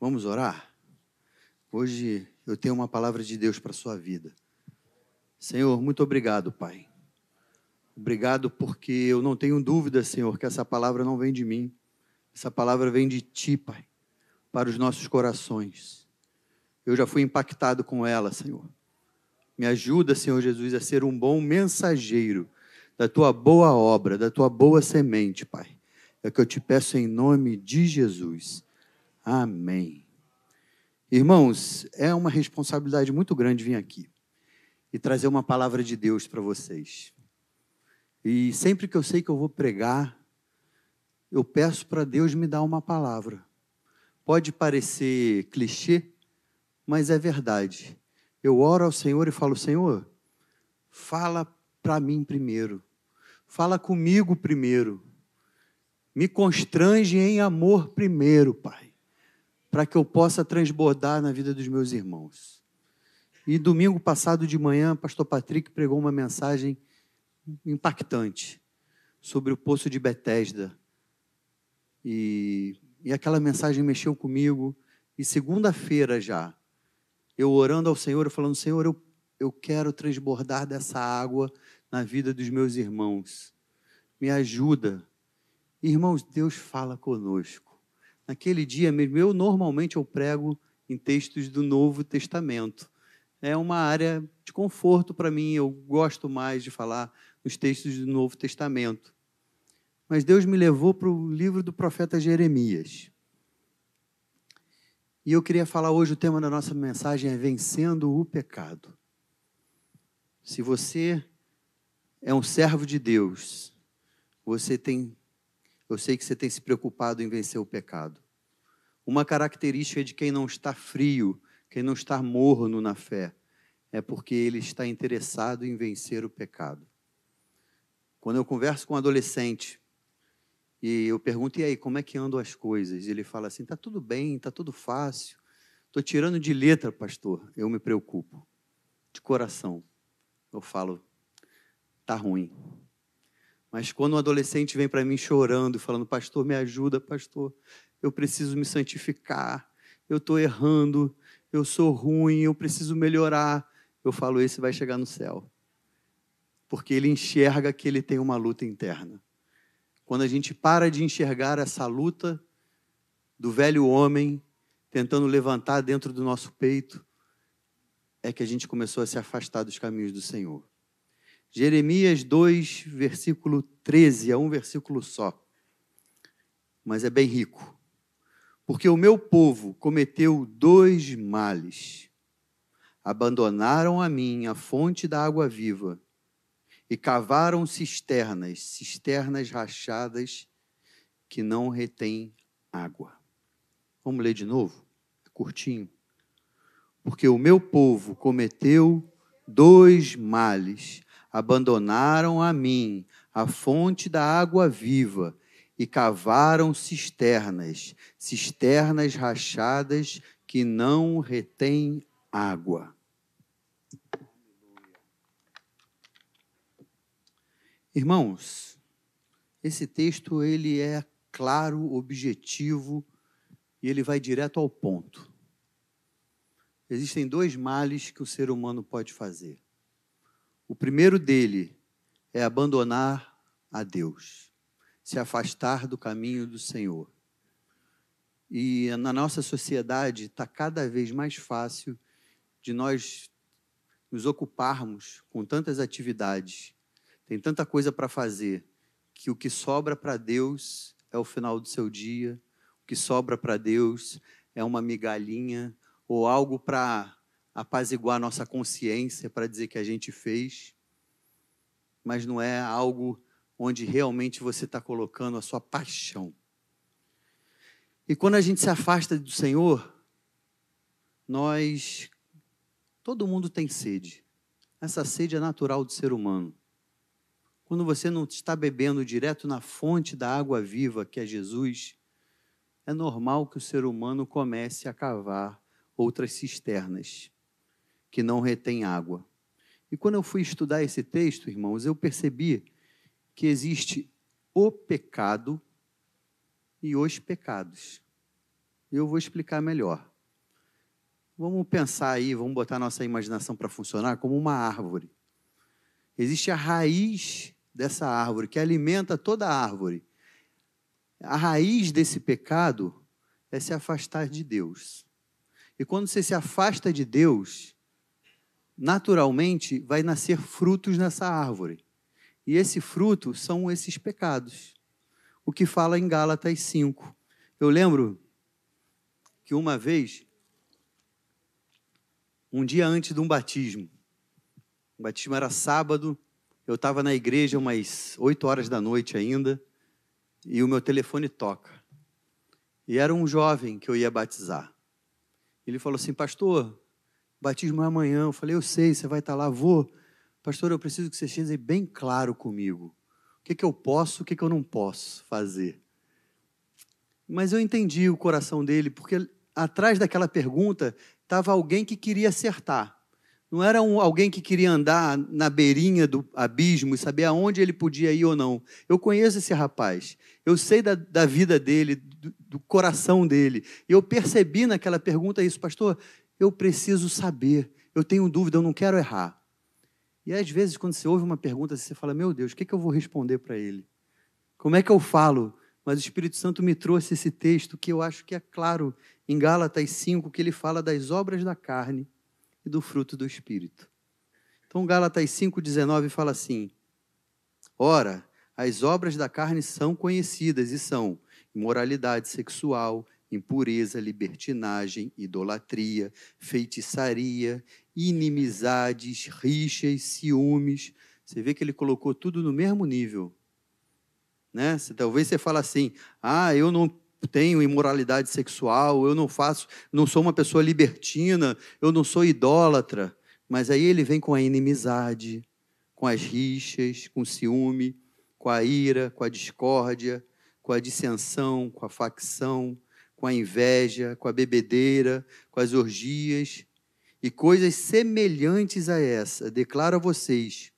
Vamos orar? Hoje eu tenho uma palavra de Deus para a sua vida. Senhor, muito obrigado, Pai. Obrigado porque eu não tenho dúvida, Senhor, que essa palavra não vem de mim. Essa palavra vem de Ti, Pai, para os nossos corações. Eu já fui impactado com ela, Senhor. Me ajuda, Senhor Jesus, a ser um bom mensageiro da Tua boa obra, da Tua boa semente, Pai. É o que eu te peço em nome de Jesus. Amém. Irmãos, é uma responsabilidade muito grande vir aqui e trazer uma palavra de Deus para vocês. E sempre que eu sei que eu vou pregar, eu peço para Deus me dar uma palavra. Pode parecer clichê, mas é verdade. Eu oro ao Senhor e falo: Senhor, fala para mim primeiro. Fala comigo primeiro. Me constrange em amor primeiro, Pai, para que eu possa transbordar na vida dos meus irmãos. E domingo passado de manhã, pastor Patrick pregou uma mensagem impactante sobre o poço de Betesda. E, e aquela mensagem mexeu comigo. E segunda-feira já, eu orando ao Senhor, falando: Senhor, eu, eu quero transbordar dessa água na vida dos meus irmãos. Me ajuda. Irmãos, Deus fala conosco. Naquele dia mesmo, eu normalmente eu prego em textos do Novo Testamento é uma área de conforto para mim. Eu gosto mais de falar nos textos do Novo Testamento. Mas Deus me levou para o livro do profeta Jeremias. E eu queria falar hoje, o tema da nossa mensagem é Vencendo o Pecado. Se você é um servo de Deus, você tem, eu sei que você tem se preocupado em vencer o pecado. Uma característica de quem não está frio quem não está morno na fé é porque ele está interessado em vencer o pecado. Quando eu converso com um adolescente e eu pergunto, e aí, como é que andam as coisas? Ele fala assim: está tudo bem, está tudo fácil. Estou tirando de letra, pastor. Eu me preocupo. De coração. Eu falo, está ruim. Mas quando um adolescente vem para mim chorando, falando, pastor, me ajuda, pastor, eu preciso me santificar, eu estou errando, eu sou ruim, eu preciso melhorar. Eu falo, esse vai chegar no céu. Porque ele enxerga que ele tem uma luta interna. Quando a gente para de enxergar essa luta do velho homem tentando levantar dentro do nosso peito, é que a gente começou a se afastar dos caminhos do Senhor. Jeremias 2, versículo 13, é um versículo só, mas é bem rico. Porque o meu povo cometeu dois males. Abandonaram a mim a fonte da água viva e cavaram cisternas, cisternas rachadas que não retêm água. Vamos ler de novo? É curtinho. Porque o meu povo cometeu dois males. Abandonaram a mim a fonte da água viva e cavaram cisternas, cisternas rachadas que não retêm água. Irmãos, esse texto ele é claro, objetivo e ele vai direto ao ponto. Existem dois males que o ser humano pode fazer. O primeiro dele é abandonar a Deus se afastar do caminho do Senhor. E na nossa sociedade está cada vez mais fácil de nós nos ocuparmos com tantas atividades, tem tanta coisa para fazer, que o que sobra para Deus é o final do seu dia, o que sobra para Deus é uma migalhinha ou algo para apaziguar nossa consciência, para dizer que a gente fez, mas não é algo onde realmente você está colocando a sua paixão. E quando a gente se afasta do Senhor, nós. Todo mundo tem sede. Essa sede é natural do ser humano. Quando você não está bebendo direto na fonte da água viva, que é Jesus, é normal que o ser humano comece a cavar outras cisternas que não retêm água. E quando eu fui estudar esse texto, irmãos, eu percebi que existe o pecado e os pecados. Eu vou explicar melhor. Vamos pensar aí, vamos botar nossa imaginação para funcionar como uma árvore. Existe a raiz dessa árvore que alimenta toda a árvore. A raiz desse pecado é se afastar de Deus. E quando você se afasta de Deus, naturalmente vai nascer frutos nessa árvore. E esse fruto são esses pecados. O que fala em Gálatas 5. Eu lembro que uma vez um dia antes de um batismo. O batismo era sábado, eu estava na igreja umas 8 horas da noite ainda, e o meu telefone toca. E era um jovem que eu ia batizar. Ele falou assim, pastor, batismo é amanhã. Eu falei, eu sei, você vai estar lá, vou. Pastor, eu preciso que você seja bem claro comigo. O que, que eu posso, o que, que eu não posso fazer. Mas eu entendi o coração dele, porque atrás daquela pergunta estava alguém que queria acertar. Não era um, alguém que queria andar na beirinha do abismo e saber aonde ele podia ir ou não. Eu conheço esse rapaz. Eu sei da, da vida dele, do, do coração dele. Eu percebi naquela pergunta isso, pastor. Eu preciso saber. Eu tenho dúvida, eu não quero errar. E às vezes, quando você ouve uma pergunta, você fala: Meu Deus, o que, que eu vou responder para ele? Como é que eu falo? Mas o Espírito Santo me trouxe esse texto que eu acho que é claro em Gálatas 5, que ele fala das obras da carne e do fruto do Espírito. Então, Gálatas 5,19 fala assim: Ora, as obras da carne são conhecidas e são imoralidade sexual, impureza, libertinagem, idolatria, feitiçaria, inimizades, rixas, ciúmes. Você vê que ele colocou tudo no mesmo nível. Né? Talvez você fale assim: ah, eu não tenho imoralidade sexual, eu não faço, não sou uma pessoa libertina, eu não sou idólatra. Mas aí ele vem com a inimizade, com as rixas, com o ciúme, com a ira, com a discórdia, com a dissensão, com a facção, com a inveja, com a bebedeira, com as orgias e coisas semelhantes a essa. Declaro a vocês,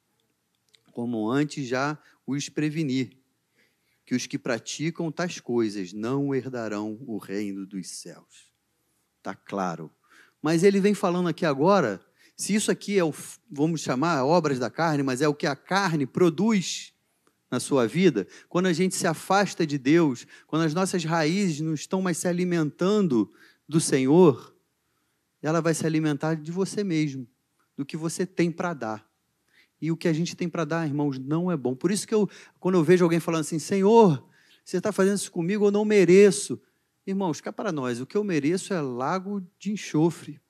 como antes já os preveni que os que praticam tais coisas não herdarão o reino dos céus. Está claro. Mas ele vem falando aqui agora, se isso aqui é o, vamos chamar, obras da carne, mas é o que a carne produz na sua vida, quando a gente se afasta de Deus, quando as nossas raízes não estão mais se alimentando do Senhor, ela vai se alimentar de você mesmo, do que você tem para dar. E o que a gente tem para dar, irmãos, não é bom. Por isso que eu, quando eu vejo alguém falando assim, Senhor, você está fazendo isso comigo, eu não mereço. Irmãos, cá para nós, o que eu mereço é lago de enxofre.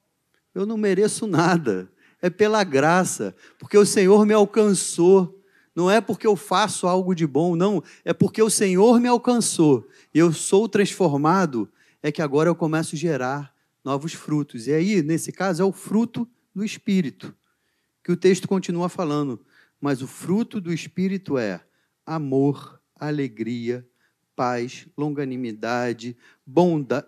Eu não mereço nada. É pela graça, porque o Senhor me alcançou. Não é porque eu faço algo de bom, não. É porque o Senhor me alcançou. E eu sou transformado. É que agora eu começo a gerar novos frutos. E aí, nesse caso, é o fruto do Espírito que o texto continua falando, mas o fruto do Espírito é amor, alegria, paz, longanimidade,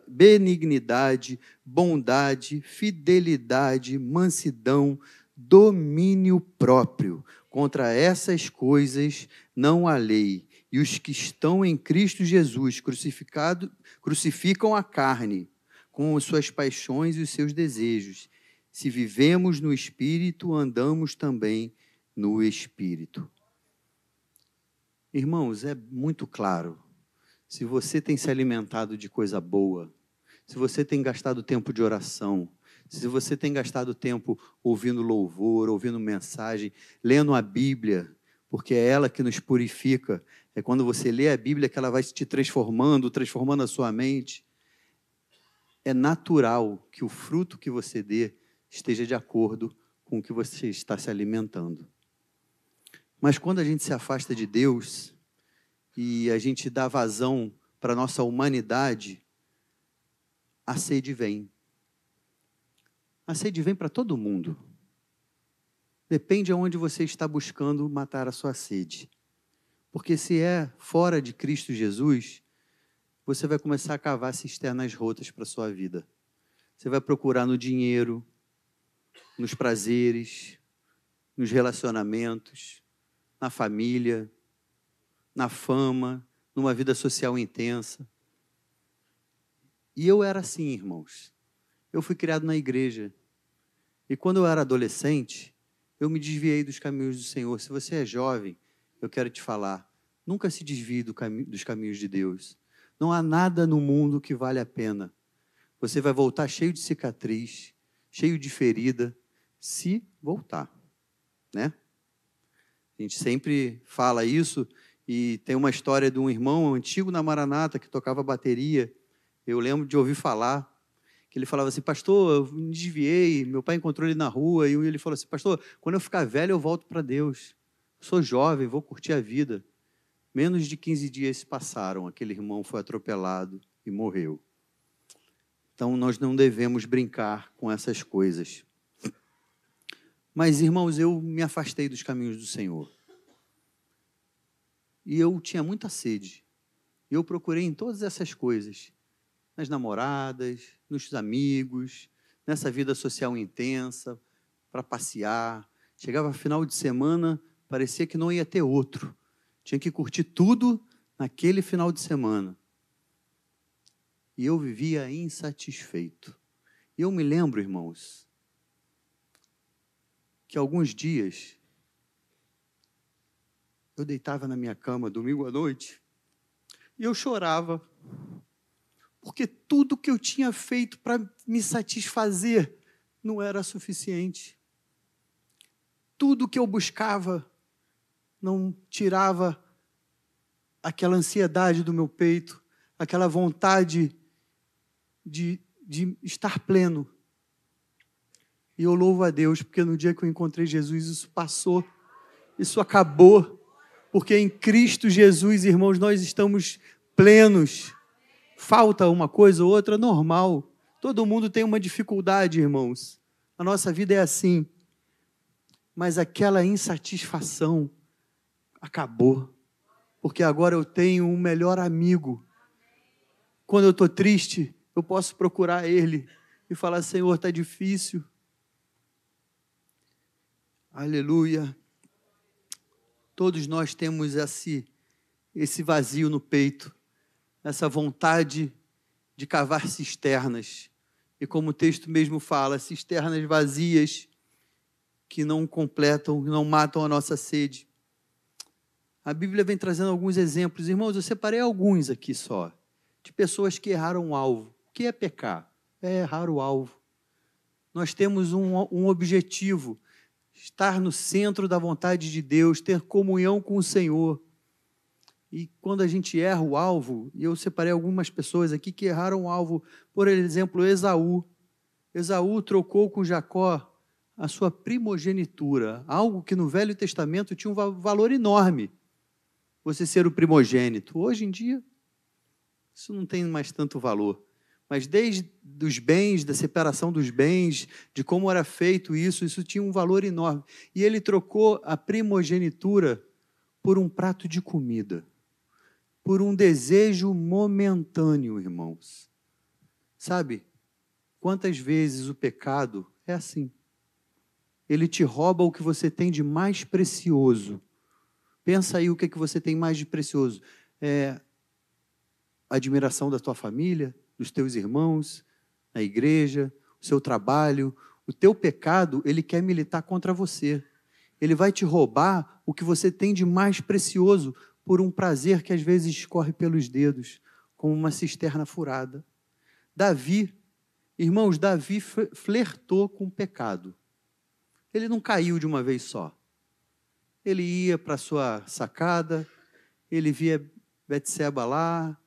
benignidade, bondade, fidelidade, mansidão, domínio próprio. Contra essas coisas não há lei. E os que estão em Cristo Jesus crucificado, crucificam a carne com as suas paixões e os seus desejos. Se vivemos no Espírito, andamos também no Espírito. Irmãos, é muito claro. Se você tem se alimentado de coisa boa, se você tem gastado tempo de oração, se você tem gastado tempo ouvindo louvor, ouvindo mensagem, lendo a Bíblia, porque é ela que nos purifica, é quando você lê a Bíblia que ela vai te transformando, transformando a sua mente. É natural que o fruto que você dê esteja de acordo com o que você está se alimentando. Mas quando a gente se afasta de Deus e a gente dá vazão para a nossa humanidade, a sede vem. A sede vem para todo mundo. Depende aonde você está buscando matar a sua sede. Porque se é fora de Cristo Jesus, você vai começar a cavar cisternas rotas para a sua vida. Você vai procurar no dinheiro, nos prazeres, nos relacionamentos, na família, na fama, numa vida social intensa. E eu era assim, irmãos. Eu fui criado na igreja. E quando eu era adolescente, eu me desviei dos caminhos do Senhor. Se você é jovem, eu quero te falar: nunca se desvie do dos caminhos de Deus. Não há nada no mundo que vale a pena. Você vai voltar cheio de cicatriz, cheio de ferida, se voltar, né? A gente sempre fala isso e tem uma história de um irmão antigo na Maranata que tocava bateria. Eu lembro de ouvir falar que ele falava assim, pastor, eu me desviei, meu pai encontrou ele na rua, e ele falou assim, pastor, quando eu ficar velho eu volto para Deus. sou jovem, vou curtir a vida. Menos de 15 dias se passaram, aquele irmão foi atropelado e morreu. Então nós não devemos brincar com essas coisas. Mas, irmãos, eu me afastei dos caminhos do Senhor. E eu tinha muita sede. Eu procurei em todas essas coisas, nas namoradas, nos amigos, nessa vida social intensa, para passear. Chegava final de semana, parecia que não ia ter outro. Tinha que curtir tudo naquele final de semana. E eu vivia insatisfeito. E eu me lembro, irmãos, que alguns dias eu deitava na minha cama domingo à noite e eu chorava, porque tudo que eu tinha feito para me satisfazer não era suficiente. Tudo que eu buscava não tirava aquela ansiedade do meu peito, aquela vontade de, de estar pleno. E eu louvo a Deus, porque no dia que eu encontrei Jesus, isso passou, isso acabou. Porque em Cristo Jesus, irmãos, nós estamos plenos. Falta uma coisa ou outra, normal. Todo mundo tem uma dificuldade, irmãos. A nossa vida é assim. Mas aquela insatisfação acabou. Porque agora eu tenho um melhor amigo. Quando eu estou triste, eu posso procurar Ele e falar: Senhor, está difícil Aleluia. Todos nós temos esse, esse vazio no peito, essa vontade de cavar cisternas. E como o texto mesmo fala, cisternas vazias que não completam, não matam a nossa sede. A Bíblia vem trazendo alguns exemplos. Irmãos, eu separei alguns aqui só, de pessoas que erraram o alvo. O que é pecar? É errar o alvo. Nós temos um, um objetivo estar no centro da vontade de Deus, ter comunhão com o Senhor. E quando a gente erra o alvo, e eu separei algumas pessoas aqui que erraram o alvo, por exemplo, Esaú. Esaú trocou com Jacó a sua primogenitura, algo que no Velho Testamento tinha um valor enorme. Você ser o primogênito. Hoje em dia, isso não tem mais tanto valor mas desde os bens, da separação dos bens, de como era feito isso, isso tinha um valor enorme. E ele trocou a primogenitura por um prato de comida, por um desejo momentâneo, irmãos. Sabe, quantas vezes o pecado é assim? Ele te rouba o que você tem de mais precioso. Pensa aí o que, é que você tem mais de precioso. É a admiração da tua família, dos teus irmãos, na igreja, o seu trabalho, o teu pecado, ele quer militar contra você. Ele vai te roubar o que você tem de mais precioso por um prazer que às vezes escorre pelos dedos, como uma cisterna furada. Davi, irmãos, Davi flertou com o pecado. Ele não caiu de uma vez só. Ele ia para sua sacada, ele via Betseba lá,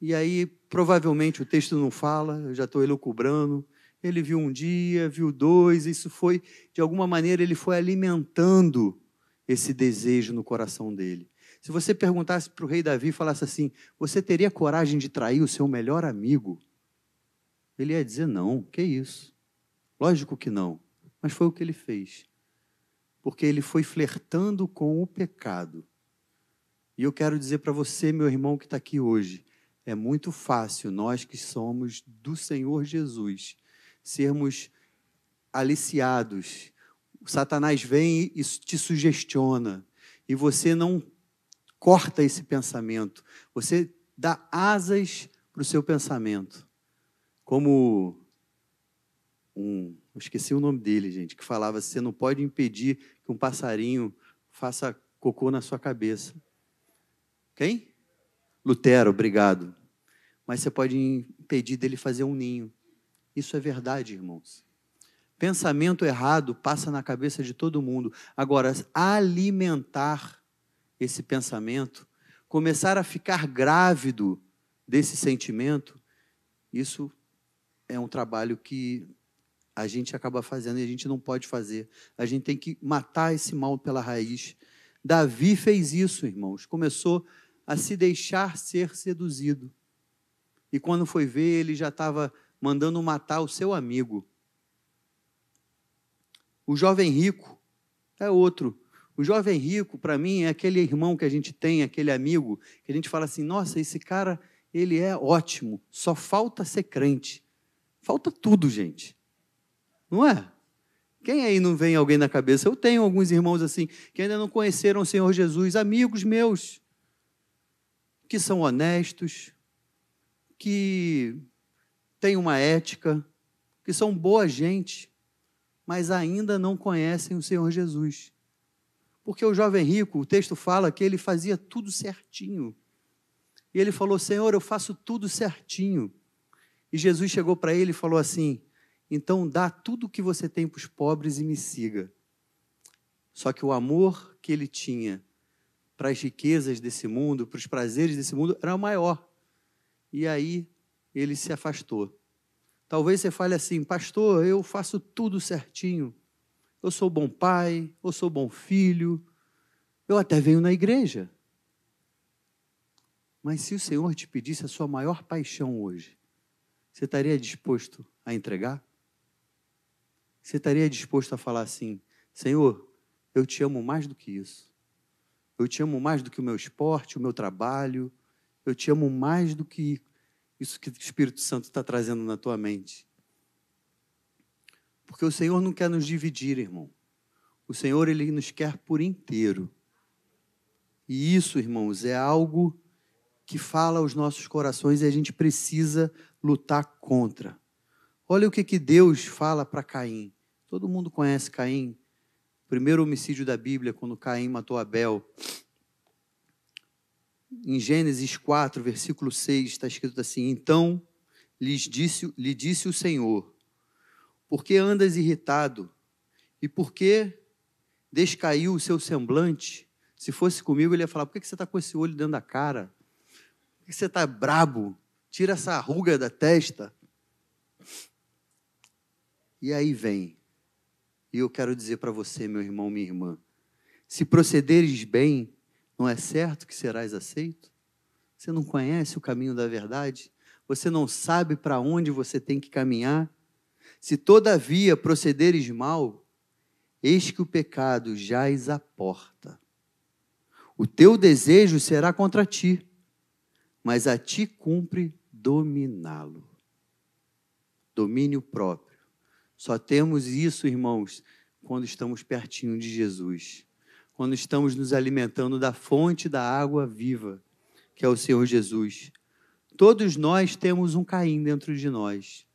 e aí Provavelmente o texto não fala, eu já estou elucubrando. Ele viu um dia, viu dois, isso foi, de alguma maneira, ele foi alimentando esse desejo no coração dele. Se você perguntasse para o rei Davi e falasse assim: Você teria coragem de trair o seu melhor amigo? Ele ia dizer: Não, que isso? Lógico que não. Mas foi o que ele fez. Porque ele foi flertando com o pecado. E eu quero dizer para você, meu irmão que está aqui hoje, é muito fácil nós que somos do Senhor Jesus sermos aliciados. O Satanás vem e te sugestiona e você não corta esse pensamento. Você dá asas para o seu pensamento. Como um, eu esqueci o nome dele, gente, que falava: você não pode impedir que um passarinho faça cocô na sua cabeça. Quem? Lutero, obrigado. Mas você pode impedir dele fazer um ninho. Isso é verdade, irmãos. Pensamento errado passa na cabeça de todo mundo. Agora, alimentar esse pensamento, começar a ficar grávido desse sentimento, isso é um trabalho que a gente acaba fazendo e a gente não pode fazer. A gente tem que matar esse mal pela raiz. Davi fez isso, irmãos. Começou a se deixar ser seduzido. E quando foi ver, ele já estava mandando matar o seu amigo. O jovem rico é outro. O jovem rico, para mim, é aquele irmão que a gente tem, aquele amigo, que a gente fala assim: nossa, esse cara, ele é ótimo, só falta ser crente. Falta tudo, gente. Não é? Quem aí não vem alguém na cabeça? Eu tenho alguns irmãos assim, que ainda não conheceram o Senhor Jesus, amigos meus, que são honestos, que têm uma ética, que são boa gente, mas ainda não conhecem o Senhor Jesus. Porque o jovem rico, o texto fala que ele fazia tudo certinho. E ele falou: Senhor, eu faço tudo certinho. E Jesus chegou para ele e falou assim: Então dá tudo o que você tem para os pobres e me siga. Só que o amor que ele tinha para as riquezas desse mundo, para os prazeres desse mundo, era maior. E aí ele se afastou. Talvez você fale assim, pastor, eu faço tudo certinho. Eu sou bom pai, eu sou bom filho, eu até venho na igreja. Mas se o Senhor te pedisse a sua maior paixão hoje, você estaria disposto a entregar? Você estaria disposto a falar assim: Senhor, eu te amo mais do que isso. Eu te amo mais do que o meu esporte, o meu trabalho. Eu te amo mais do que isso que o Espírito Santo está trazendo na tua mente. Porque o Senhor não quer nos dividir, irmão. O Senhor, Ele nos quer por inteiro. E isso, irmãos, é algo que fala aos nossos corações e a gente precisa lutar contra. Olha o que, que Deus fala para Caim. Todo mundo conhece Caim. Primeiro homicídio da Bíblia, quando Caim matou Abel em Gênesis 4, versículo 6, está escrito assim: Então lhes disse, lhe disse o Senhor: Por que andas irritado? E por que descaiu o seu semblante? Se fosse comigo, ele ia falar: Por que você está com esse olho dentro da cara? Por que você está brabo? Tira essa ruga da testa. E aí vem. E eu quero dizer para você, meu irmão, minha irmã: se procederes bem, não é certo que serás aceito? Você não conhece o caminho da verdade? Você não sabe para onde você tem que caminhar? Se todavia procederes mal, eis que o pecado jaz à porta. O teu desejo será contra ti, mas a ti cumpre dominá-lo. Domínio próprio. Só temos isso, irmãos, quando estamos pertinho de Jesus quando estamos nos alimentando da fonte da água viva, que é o Senhor Jesus. Todos nós temos um Caim dentro de nós.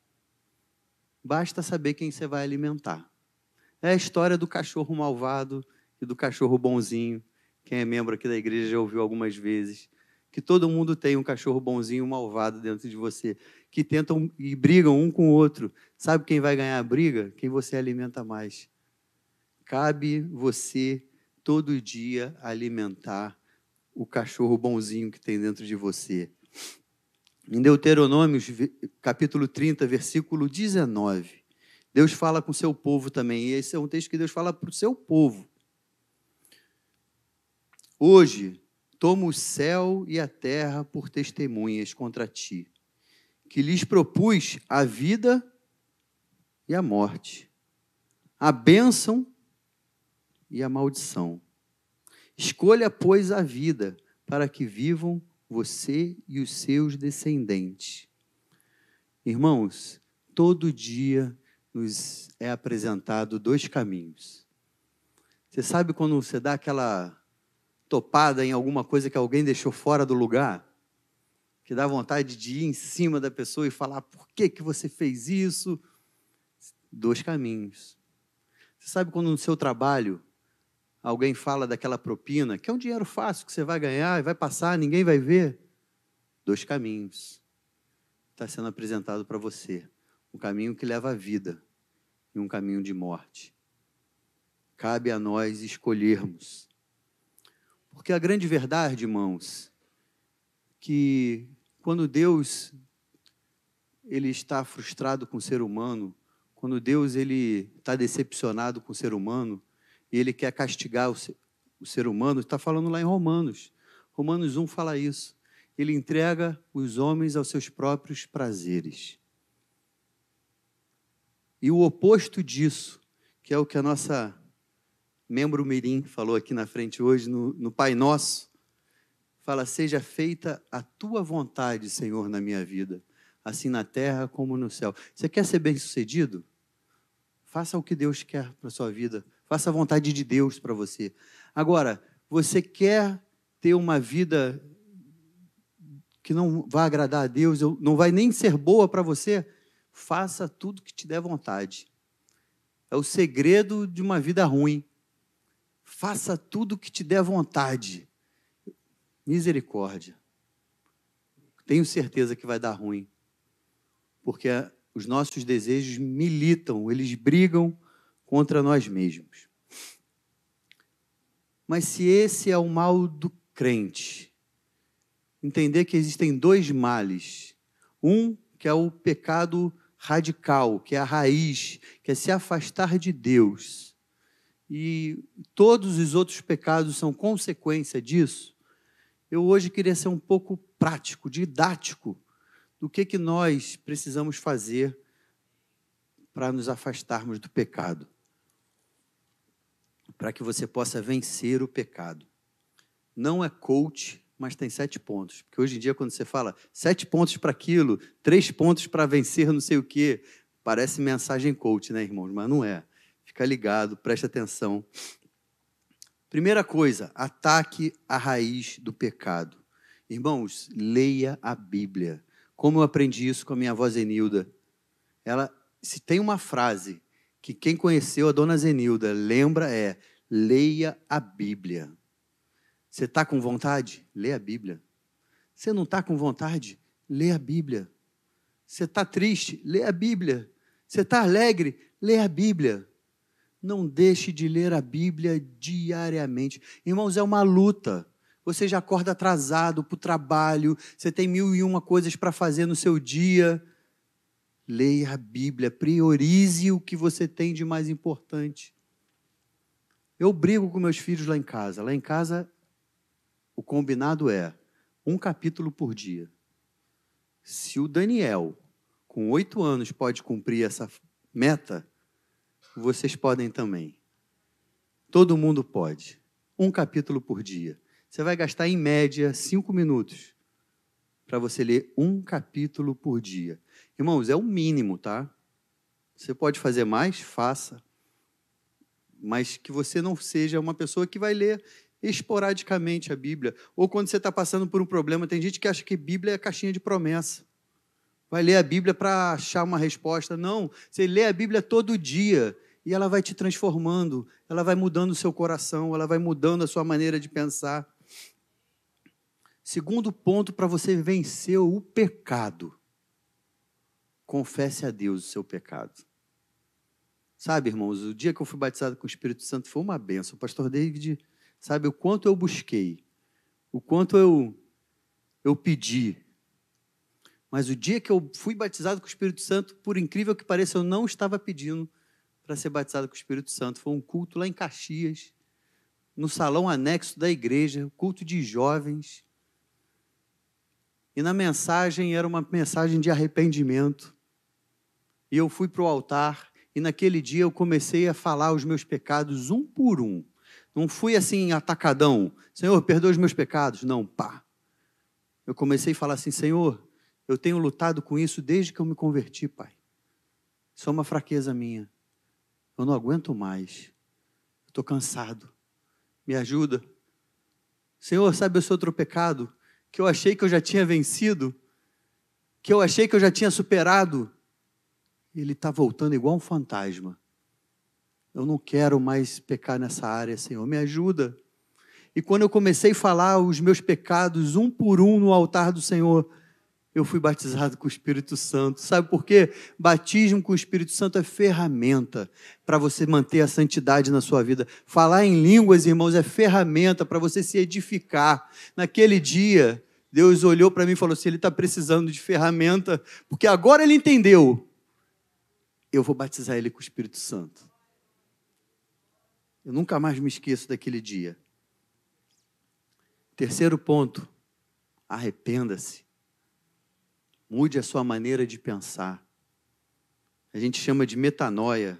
Basta saber quem você vai alimentar. É a história do cachorro malvado e do cachorro bonzinho. Quem é membro aqui da igreja já ouviu algumas vezes. Que todo mundo tem um cachorro bonzinho e malvado dentro de você. Que tentam e brigam um com o outro. Sabe quem vai ganhar a briga? Quem você alimenta mais. Cabe você todo dia alimentar o cachorro bonzinho que tem dentro de você. Em Deuteronômio, capítulo 30, versículo 19, Deus fala com o seu povo também, e esse é um texto que Deus fala para o seu povo. Hoje, tomo o céu e a terra por testemunhas contra ti, que lhes propus a vida e a morte, a bênção e a maldição. Escolha, pois, a vida, para que vivam você e os seus descendentes. Irmãos, todo dia nos é apresentado dois caminhos. Você sabe quando você dá aquela topada em alguma coisa que alguém deixou fora do lugar? que dá vontade de ir em cima da pessoa e falar por que, que você fez isso. Dois caminhos. Você sabe quando no seu trabalho alguém fala daquela propina, que é um dinheiro fácil que você vai ganhar e vai passar, ninguém vai ver? Dois caminhos. Está sendo apresentado para você. Um caminho que leva à vida e um caminho de morte. Cabe a nós escolhermos. Porque a grande verdade, irmãos, que quando Deus ele está frustrado com o ser humano, quando Deus ele está decepcionado com o ser humano e ele quer castigar o ser, o ser humano, está falando lá em Romanos. Romanos 1 fala isso. Ele entrega os homens aos seus próprios prazeres. E o oposto disso, que é o que a nossa membro Mirim falou aqui na frente hoje, no, no Pai Nosso, fala: Seja feita a tua vontade, Senhor, na minha vida, assim na terra como no céu. Você quer ser bem-sucedido? Faça o que Deus quer para a sua vida. Faça a vontade de Deus para você. Agora, você quer ter uma vida que não vai agradar a Deus, não vai nem ser boa para você? faça tudo que te der vontade. É o segredo de uma vida ruim. Faça tudo que te der vontade. Misericórdia. Tenho certeza que vai dar ruim. Porque os nossos desejos militam, eles brigam contra nós mesmos. Mas se esse é o mal do crente, entender que existem dois males. Um que é o pecado radical, que é a raiz, que é se afastar de Deus. E todos os outros pecados são consequência disso. Eu hoje queria ser um pouco prático, didático, do que, que nós precisamos fazer para nos afastarmos do pecado. Para que você possa vencer o pecado. Não é coach, mas tem sete pontos. Porque hoje em dia, quando você fala sete pontos para aquilo, três pontos para vencer não sei o quê, parece mensagem coach, né, irmãos? Mas não é. Fica ligado, preste atenção. Primeira coisa, ataque a raiz do pecado. Irmãos, leia a Bíblia. Como eu aprendi isso com a minha avó Zenilda. Ela, se tem uma frase que quem conheceu a dona Zenilda lembra é: leia a Bíblia. Você está com vontade? Lê a Bíblia. Você não está com vontade? Lê a Bíblia. Você está triste? Lê a Bíblia. Você está alegre? Lê a Bíblia. Não deixe de ler a Bíblia diariamente. Irmãos, é uma luta. Você já acorda atrasado para o trabalho, você tem mil e uma coisas para fazer no seu dia. Leia a Bíblia, priorize o que você tem de mais importante. Eu brigo com meus filhos lá em casa. Lá em casa o combinado é um capítulo por dia. Se o Daniel, com oito anos, pode cumprir essa meta, vocês podem também. Todo mundo pode. Um capítulo por dia. Você vai gastar, em média, cinco minutos para você ler um capítulo por dia. Irmãos, é o mínimo, tá? Você pode fazer mais? Faça. Mas que você não seja uma pessoa que vai ler esporadicamente a Bíblia. Ou quando você está passando por um problema, tem gente que acha que Bíblia é caixinha de promessa. Vai ler a Bíblia para achar uma resposta. Não, você lê a Bíblia todo dia e ela vai te transformando, ela vai mudando o seu coração, ela vai mudando a sua maneira de pensar. Segundo ponto para você vencer o pecado. Confesse a Deus o seu pecado. Sabe, irmãos, o dia que eu fui batizado com o Espírito Santo foi uma benção. O pastor David Sabe o quanto eu busquei, o quanto eu eu pedi. Mas o dia que eu fui batizado com o Espírito Santo, por incrível que pareça, eu não estava pedindo para ser batizado com o Espírito Santo. Foi um culto lá em Caxias, no salão anexo da igreja, culto de jovens. E na mensagem era uma mensagem de arrependimento. E eu fui para o altar, e naquele dia eu comecei a falar os meus pecados um por um. Não fui assim atacadão. Senhor, perdoa os meus pecados. Não, pá. Eu comecei a falar assim, Senhor, eu tenho lutado com isso desde que eu me converti, Pai. Isso é uma fraqueza minha. Eu não aguento mais. Estou cansado. Me ajuda. Senhor, sabe seu outro pecado? Que eu achei que eu já tinha vencido. que eu achei que eu já tinha superado, ele está voltando igual um fantasma. Eu não quero mais pecar nessa área, Senhor, me ajuda. E quando eu comecei a falar os meus pecados um por um no altar do Senhor, eu fui batizado com o Espírito Santo. Sabe por quê? Batismo com o Espírito Santo é ferramenta para você manter a santidade na sua vida. Falar em línguas, irmãos, é ferramenta para você se edificar. Naquele dia, Deus olhou para mim e falou assim: ele está precisando de ferramenta, porque agora ele entendeu. Eu vou batizar ele com o Espírito Santo. Eu nunca mais me esqueço daquele dia. Terceiro ponto: arrependa-se. Mude a sua maneira de pensar. A gente chama de metanoia.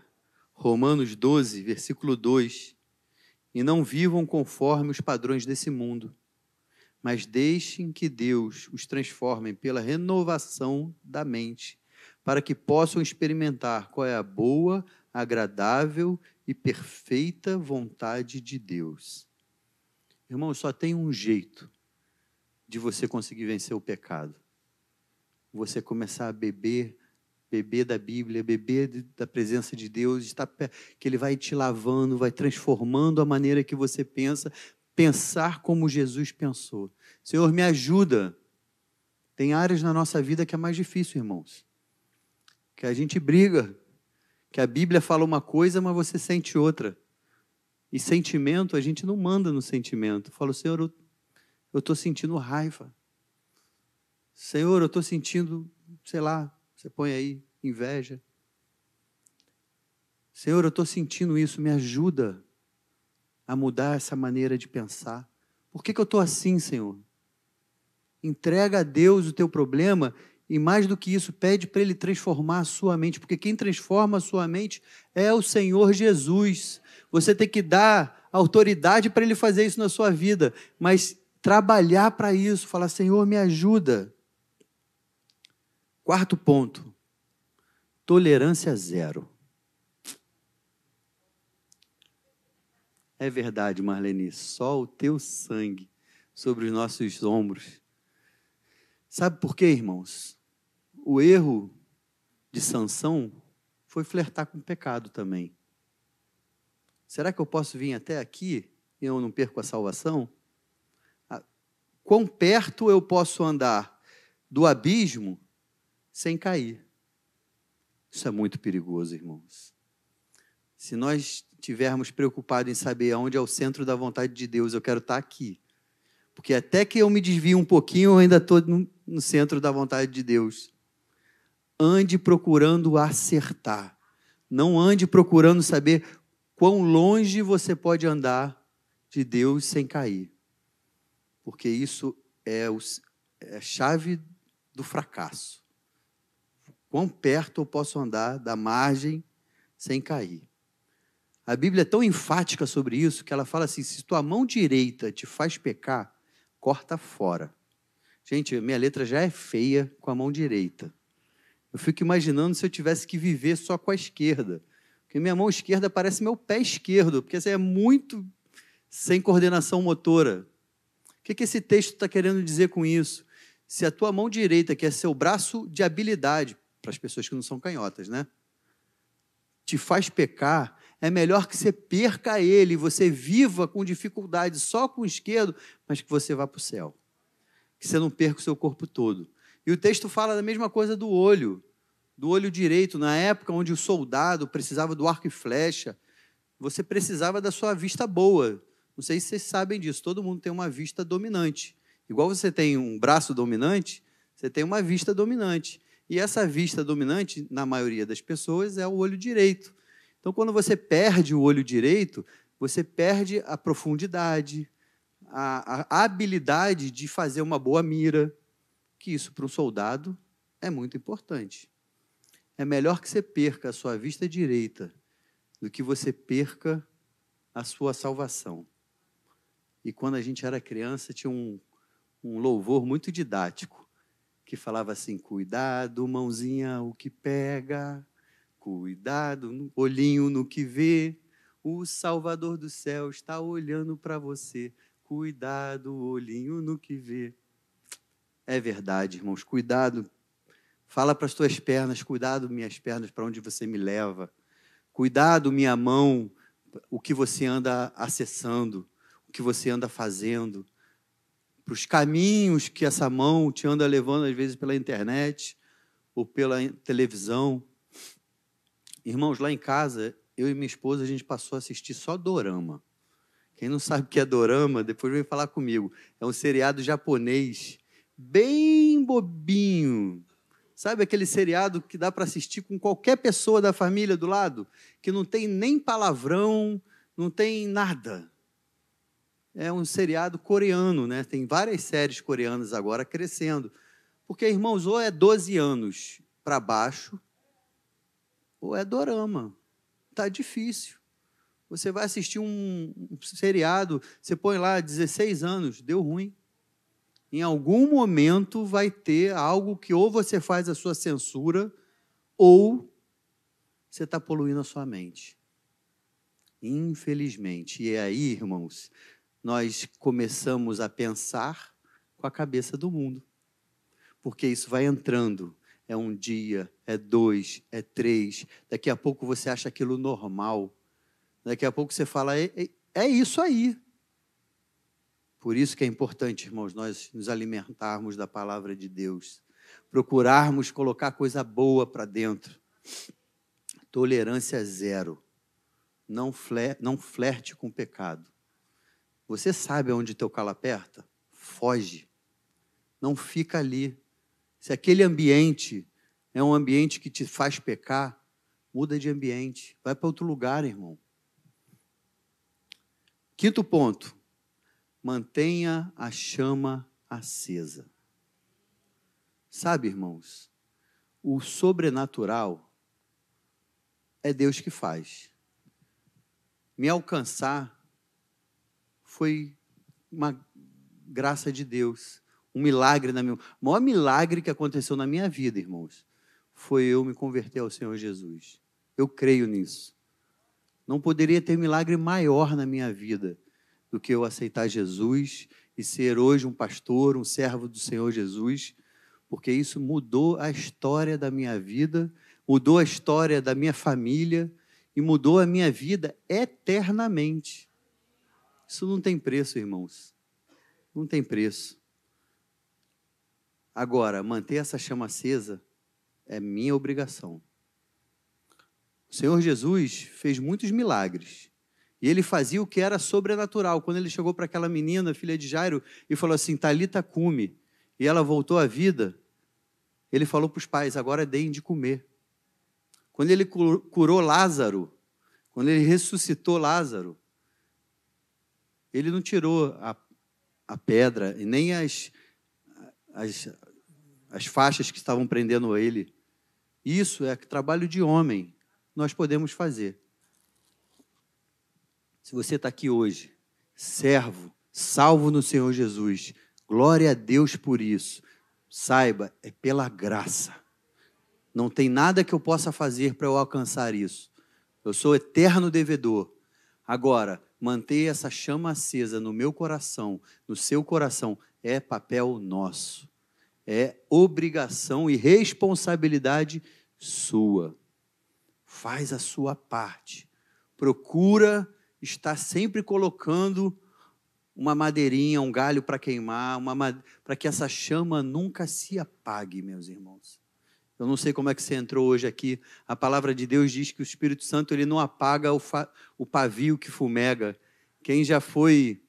Romanos 12, versículo 2. E não vivam conforme os padrões desse mundo, mas deixem que Deus os transforme pela renovação da mente, para que possam experimentar qual é a boa, agradável e perfeita vontade de Deus. Irmão, só tem um jeito de você conseguir vencer o pecado você começar a beber, beber da Bíblia, beber da presença de Deus, que Ele vai te lavando, vai transformando a maneira que você pensa, pensar como Jesus pensou. Senhor, me ajuda. Tem áreas na nossa vida que é mais difícil, irmãos. Que a gente briga, que a Bíblia fala uma coisa, mas você sente outra. E sentimento, a gente não manda no sentimento. Fala, Senhor, eu estou sentindo raiva. Senhor, eu estou sentindo, sei lá, você põe aí, inveja. Senhor, eu estou sentindo isso, me ajuda a mudar essa maneira de pensar. Por que, que eu estou assim, Senhor? Entrega a Deus o teu problema e, mais do que isso, pede para Ele transformar a sua mente, porque quem transforma a sua mente é o Senhor Jesus. Você tem que dar autoridade para Ele fazer isso na sua vida, mas trabalhar para isso, falar: Senhor, me ajuda. Quarto ponto: tolerância zero. É verdade, Marlene, só o teu sangue sobre os nossos ombros. Sabe por quê, irmãos? O erro de Sansão foi flertar com o pecado também. Será que eu posso vir até aqui e eu não perco a salvação? Ah, quão perto eu posso andar do abismo sem cair. Isso é muito perigoso, irmãos. Se nós estivermos preocupados em saber aonde é o centro da vontade de Deus, eu quero estar aqui. Porque até que eu me desvie um pouquinho, eu ainda estou no centro da vontade de Deus. Ande procurando acertar. Não ande procurando saber quão longe você pode andar de Deus sem cair. Porque isso é, é a chave do fracasso. Quão perto eu posso andar da margem sem cair? A Bíblia é tão enfática sobre isso que ela fala assim: se tua mão direita te faz pecar, corta fora. Gente, minha letra já é feia com a mão direita. Eu fico imaginando se eu tivesse que viver só com a esquerda. Porque minha mão esquerda parece meu pé esquerdo, porque você é muito sem coordenação motora. O que, que esse texto está querendo dizer com isso? Se a tua mão direita, que é seu braço de habilidade, para as pessoas que não são canhotas, né? Te faz pecar, é melhor que você perca ele, você viva com dificuldade só com o esquerdo, mas que você vá para o céu. Que você não perca o seu corpo todo. E o texto fala da mesma coisa do olho, do olho direito. Na época onde o soldado precisava do arco e flecha, você precisava da sua vista boa. Não sei se vocês sabem disso, todo mundo tem uma vista dominante. Igual você tem um braço dominante, você tem uma vista dominante. E essa vista dominante, na maioria das pessoas, é o olho direito. Então, quando você perde o olho direito, você perde a profundidade, a, a habilidade de fazer uma boa mira, que isso para um soldado é muito importante. É melhor que você perca a sua vista direita do que você perca a sua salvação. E quando a gente era criança, tinha um, um louvor muito didático que falava assim: cuidado, mãozinha, o que pega, cuidado, olhinho no que vê, o Salvador do céu está olhando para você, cuidado, olhinho no que vê. É verdade, irmãos, cuidado, Fala para as tuas pernas, cuidado minhas pernas para onde você me leva. Cuidado minha mão, o que você anda acessando, o que você anda fazendo, para os caminhos que essa mão te anda levando às vezes pela internet ou pela televisão. Irmãos, lá em casa, eu e minha esposa a gente passou a assistir só dorama. Quem não sabe o que é dorama, depois vem falar comigo. É um seriado japonês bem bobinho. Sabe aquele seriado que dá para assistir com qualquer pessoa da família do lado, que não tem nem palavrão, não tem nada. É um seriado coreano, né? Tem várias séries coreanas agora crescendo. Porque, irmãos, ou é 12 anos para baixo, ou é dorama. Tá difícil. Você vai assistir um, um seriado, você põe lá 16 anos, deu ruim em algum momento vai ter algo que ou você faz a sua censura ou você está poluindo a sua mente. Infelizmente. E é aí, irmãos, nós começamos a pensar com a cabeça do mundo. Porque isso vai entrando. É um dia, é dois, é três. Daqui a pouco você acha aquilo normal. Daqui a pouco você fala, é, é, é isso aí. Por isso que é importante, irmãos, nós nos alimentarmos da palavra de Deus, procurarmos colocar coisa boa para dentro. Tolerância zero. Não, fler, não flerte com o pecado. Você sabe onde teu calo aperta? Foge. Não fica ali. Se aquele ambiente é um ambiente que te faz pecar, muda de ambiente. Vai para outro lugar, irmão. Quinto ponto mantenha a chama acesa. Sabe, irmãos, o sobrenatural é Deus que faz. Me alcançar foi uma graça de Deus, um milagre na minha. O maior milagre que aconteceu na minha vida, irmãos, foi eu me converter ao Senhor Jesus. Eu creio nisso. Não poderia ter milagre maior na minha vida do que eu aceitar Jesus e ser hoje um pastor, um servo do Senhor Jesus, porque isso mudou a história da minha vida, mudou a história da minha família e mudou a minha vida eternamente. Isso não tem preço, irmãos. Não tem preço. Agora, manter essa chama acesa é minha obrigação. O Senhor Jesus fez muitos milagres. E ele fazia o que era sobrenatural. Quando ele chegou para aquela menina, filha de Jairo, e falou assim: Talita cume, e ela voltou à vida, ele falou para os pais: agora deem de comer. Quando ele curou Lázaro, quando ele ressuscitou Lázaro, ele não tirou a, a pedra e nem as, as, as faixas que estavam prendendo ele. Isso é trabalho de homem. Nós podemos fazer. Se você está aqui hoje, servo, salvo no Senhor Jesus, glória a Deus por isso. Saiba, é pela graça. Não tem nada que eu possa fazer para eu alcançar isso. Eu sou eterno devedor. Agora, manter essa chama acesa no meu coração, no seu coração, é papel nosso. É obrigação e responsabilidade sua. Faz a sua parte. Procura está sempre colocando uma madeirinha, um galho para queimar, para que essa chama nunca se apague, meus irmãos. Eu não sei como é que você entrou hoje aqui. A palavra de Deus diz que o Espírito Santo ele não apaga o, o pavio que fumega. Quem já foi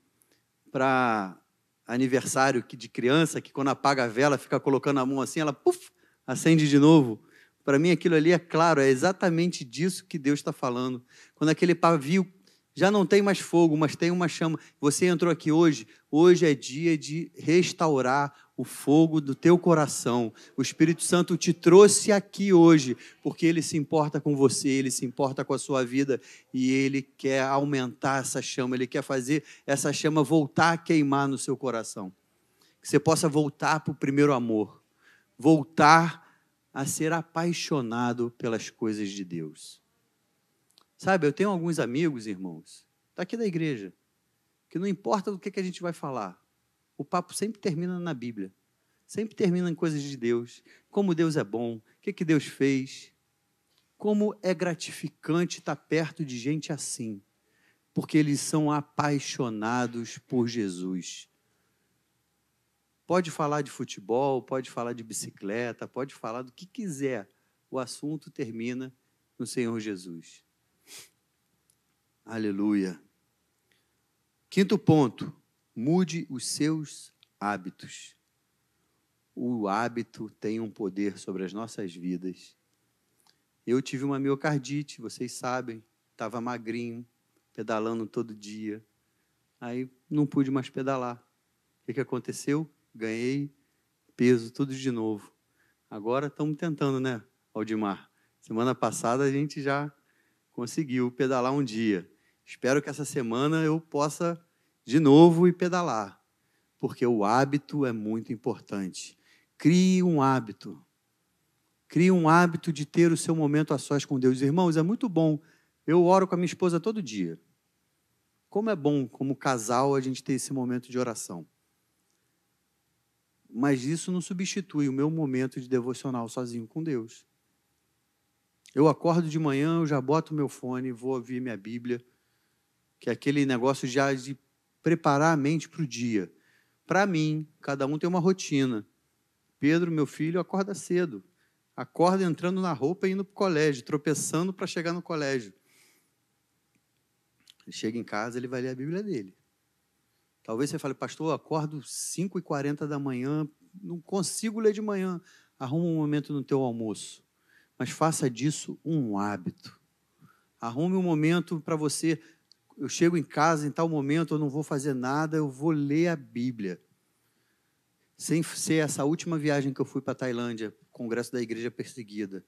para aniversário de criança, que quando apaga a vela, fica colocando a mão assim, ela puf, acende de novo. Para mim, aquilo ali é claro, é exatamente disso que Deus está falando. Quando aquele pavio já não tem mais fogo, mas tem uma chama. Você entrou aqui hoje, hoje é dia de restaurar o fogo do teu coração. O Espírito Santo te trouxe aqui hoje, porque ele se importa com você, ele se importa com a sua vida e ele quer aumentar essa chama, ele quer fazer essa chama voltar a queimar no seu coração. Que você possa voltar para o primeiro amor, voltar a ser apaixonado pelas coisas de Deus. Sabe, eu tenho alguns amigos, irmãos, daqui da igreja, que não importa do que, que a gente vai falar, o papo sempre termina na Bíblia. Sempre termina em coisas de Deus. Como Deus é bom, o que, que Deus fez. Como é gratificante estar perto de gente assim, porque eles são apaixonados por Jesus. Pode falar de futebol, pode falar de bicicleta, pode falar do que quiser. O assunto termina no Senhor Jesus. Aleluia. Quinto ponto, mude os seus hábitos. O hábito tem um poder sobre as nossas vidas. Eu tive uma miocardite, vocês sabem, estava magrinho, pedalando todo dia. Aí não pude mais pedalar. O que, que aconteceu? Ganhei peso, tudo de novo. Agora estamos tentando, né, Aldimar? Semana passada a gente já conseguiu pedalar um dia. Espero que essa semana eu possa de novo ir pedalar, porque o hábito é muito importante. Crie um hábito. Crie um hábito de ter o seu momento a sós com Deus. Irmãos, é muito bom. Eu oro com a minha esposa todo dia. Como é bom, como casal, a gente ter esse momento de oração. Mas isso não substitui o meu momento de devocional sozinho com Deus. Eu acordo de manhã, eu já boto meu fone, vou ouvir minha Bíblia, que é aquele negócio já de preparar a mente para o dia. Para mim, cada um tem uma rotina. Pedro, meu filho, acorda cedo. Acorda entrando na roupa e indo para o colégio, tropeçando para chegar no colégio. Ele chega em casa, ele vai ler a Bíblia dele. Talvez você fale, pastor, eu acordo 5h40 da manhã, não consigo ler de manhã. Arruma um momento no teu almoço. Mas faça disso um hábito. Arrume um momento para você eu chego em casa em tal momento, eu não vou fazer nada, eu vou ler a Bíblia. Sem ser essa última viagem que eu fui para a Tailândia, congresso da Igreja Perseguida.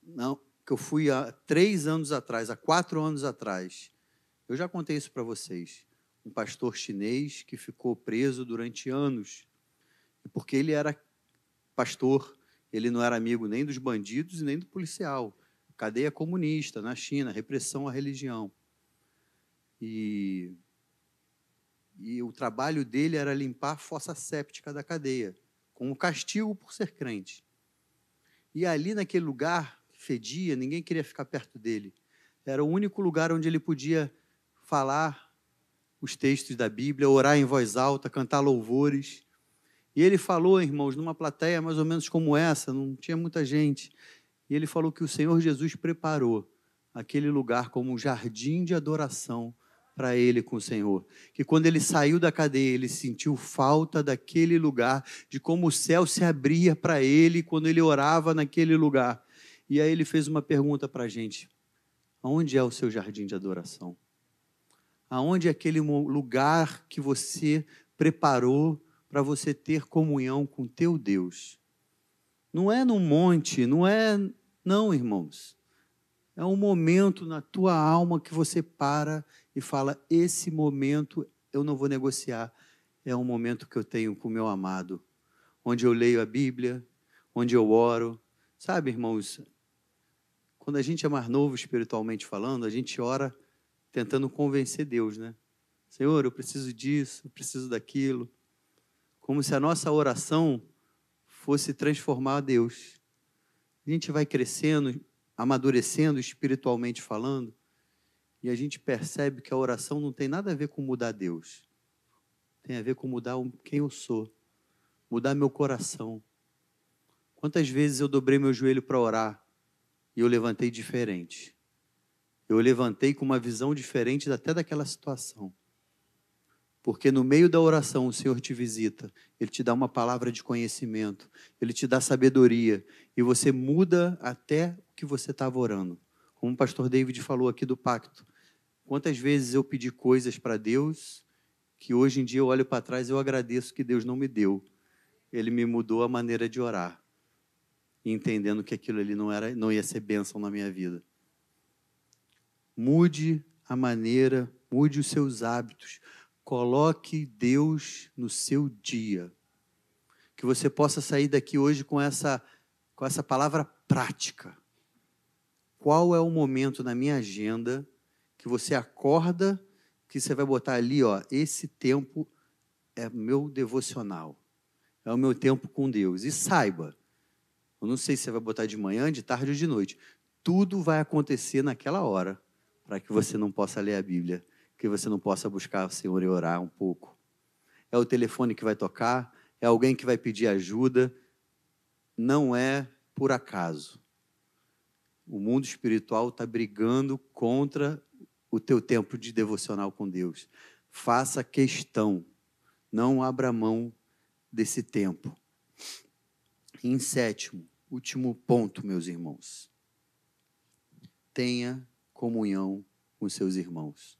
Não, que eu fui há três anos atrás, há quatro anos atrás. Eu já contei isso para vocês. Um pastor chinês que ficou preso durante anos. Porque ele era pastor, ele não era amigo nem dos bandidos nem do policial. Cadeia comunista na China, repressão à religião. E, e o trabalho dele era limpar a fossa séptica da cadeia, como castigo por ser crente. E ali naquele lugar, fedia, ninguém queria ficar perto dele. Era o único lugar onde ele podia falar os textos da Bíblia, orar em voz alta, cantar louvores. E ele falou, irmãos, numa plateia mais ou menos como essa, não tinha muita gente. E ele falou que o Senhor Jesus preparou aquele lugar como um jardim de adoração para ele com o Senhor. Que quando ele saiu da cadeia, ele sentiu falta daquele lugar, de como o céu se abria para ele quando ele orava naquele lugar. E aí ele fez uma pergunta para a gente: aonde é o seu jardim de adoração? Aonde é aquele lugar que você preparou para você ter comunhão com teu Deus? Não é no monte, não é, não, irmãos. É um momento na tua alma que você para e fala: esse momento eu não vou negociar. É um momento que eu tenho com o meu amado, onde eu leio a Bíblia, onde eu oro. Sabe, irmãos, quando a gente é mais novo espiritualmente falando, a gente ora tentando convencer Deus, né? Senhor, eu preciso disso, eu preciso daquilo. Como se a nossa oração fosse transformar a Deus. A gente vai crescendo, amadurecendo espiritualmente falando, e a gente percebe que a oração não tem nada a ver com mudar Deus. Tem a ver com mudar quem eu sou, mudar meu coração. Quantas vezes eu dobrei meu joelho para orar e eu levantei diferente? Eu levantei com uma visão diferente até daquela situação. Porque no meio da oração o Senhor te visita, Ele te dá uma palavra de conhecimento, Ele te dá sabedoria, e você muda até o que você estava orando. Como o pastor David falou aqui do pacto. Quantas vezes eu pedi coisas para Deus que hoje em dia eu olho para trás e eu agradeço que Deus não me deu. Ele me mudou a maneira de orar, entendendo que aquilo ali não era, não ia ser bênção na minha vida. Mude a maneira, mude os seus hábitos, Coloque Deus no seu dia. Que você possa sair daqui hoje com essa, com essa palavra prática. Qual é o momento na minha agenda que você acorda, que você vai botar ali, ó, esse tempo é meu devocional. é o meu tempo com Deus. E saiba, eu não sei se você vai botar de manhã, de tarde ou de noite. Tudo vai acontecer naquela hora para que você não possa ler a Bíblia, que você não possa buscar o Senhor e orar um pouco. É o telefone que vai tocar, é alguém que vai pedir ajuda. Não é por acaso. O mundo espiritual está brigando contra o teu tempo de devocional com Deus. Faça questão, não abra mão desse tempo. Em sétimo, último ponto, meus irmãos. Tenha comunhão com seus irmãos.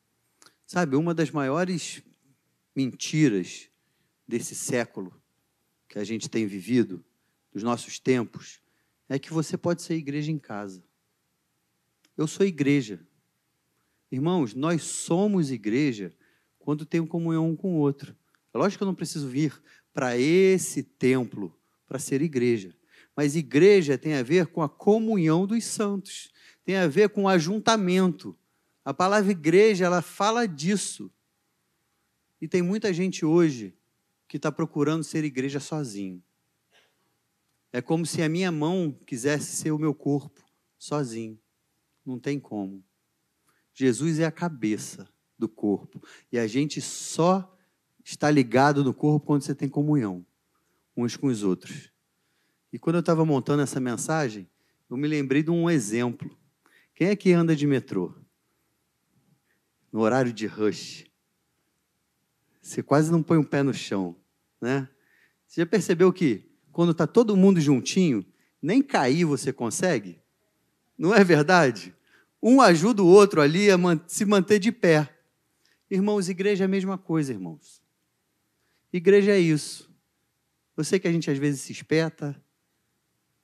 Sabe, uma das maiores mentiras desse século que a gente tem vivido, dos nossos tempos, é que você pode ser igreja em casa. Eu sou igreja. Irmãos, nós somos igreja quando tem comunhão um com o outro. É lógico que eu não preciso vir para esse templo para ser igreja. Mas igreja tem a ver com a comunhão dos santos, tem a ver com o ajuntamento. A palavra igreja, ela fala disso. E tem muita gente hoje que está procurando ser igreja sozinho. É como se a minha mão quisesse ser o meu corpo sozinho. Não tem como. Jesus é a cabeça do corpo. E a gente só está ligado no corpo quando você tem comunhão uns com os outros. E quando eu estava montando essa mensagem, eu me lembrei de um exemplo. Quem é que anda de metrô? No horário de rush. Você quase não põe um pé no chão, né? Você já percebeu que quando está todo mundo juntinho, nem cair você consegue? Não é verdade? Um ajuda o outro ali a se manter de pé. Irmãos, igreja é a mesma coisa, irmãos. Igreja é isso. Eu sei que a gente às vezes se espeta,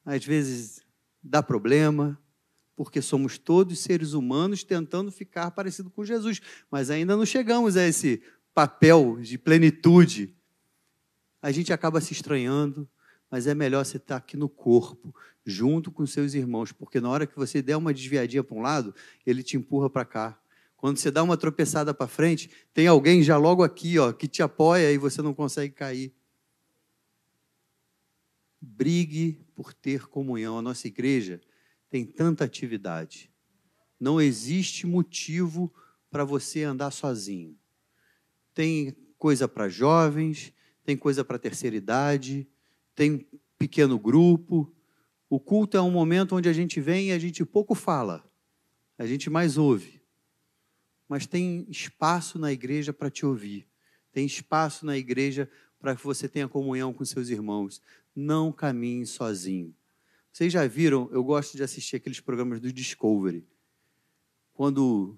às vezes dá problema, porque somos todos seres humanos tentando ficar parecido com Jesus, mas ainda não chegamos a esse papel de plenitude. A gente acaba se estranhando, mas é melhor você estar aqui no corpo, junto com seus irmãos, porque na hora que você der uma desviadinha para um lado, ele te empurra para cá. Quando você dá uma tropeçada para frente, tem alguém já logo aqui, ó, que te apoia e você não consegue cair. Brigue por ter comunhão. A nossa igreja tem tanta atividade. Não existe motivo para você andar sozinho. Tem coisa para jovens, tem coisa para terceira idade, tem pequeno grupo, o culto é um momento onde a gente vem e a gente pouco fala, a gente mais ouve. Mas tem espaço na igreja para te ouvir, tem espaço na igreja para que você tenha comunhão com seus irmãos. Não caminhe sozinho. Vocês já viram? Eu gosto de assistir aqueles programas do Discovery. Quando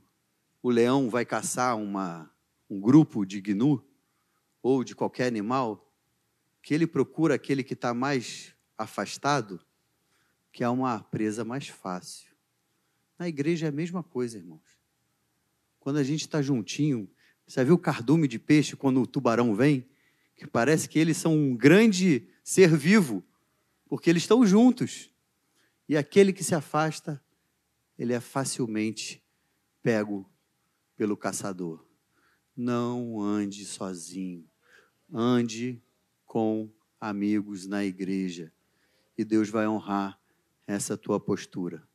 o leão vai caçar uma, um grupo de gnu ou de qualquer animal, que ele procura aquele que está mais afastado que há uma presa mais fácil. Na igreja é a mesma coisa, irmãos. Quando a gente está juntinho, você viu o cardume de peixe quando o tubarão vem? Que parece que eles são um grande ser vivo, porque eles estão juntos. E aquele que se afasta, ele é facilmente pego pelo caçador. Não ande sozinho. Ande com amigos na igreja. E Deus vai honrar essa tua postura.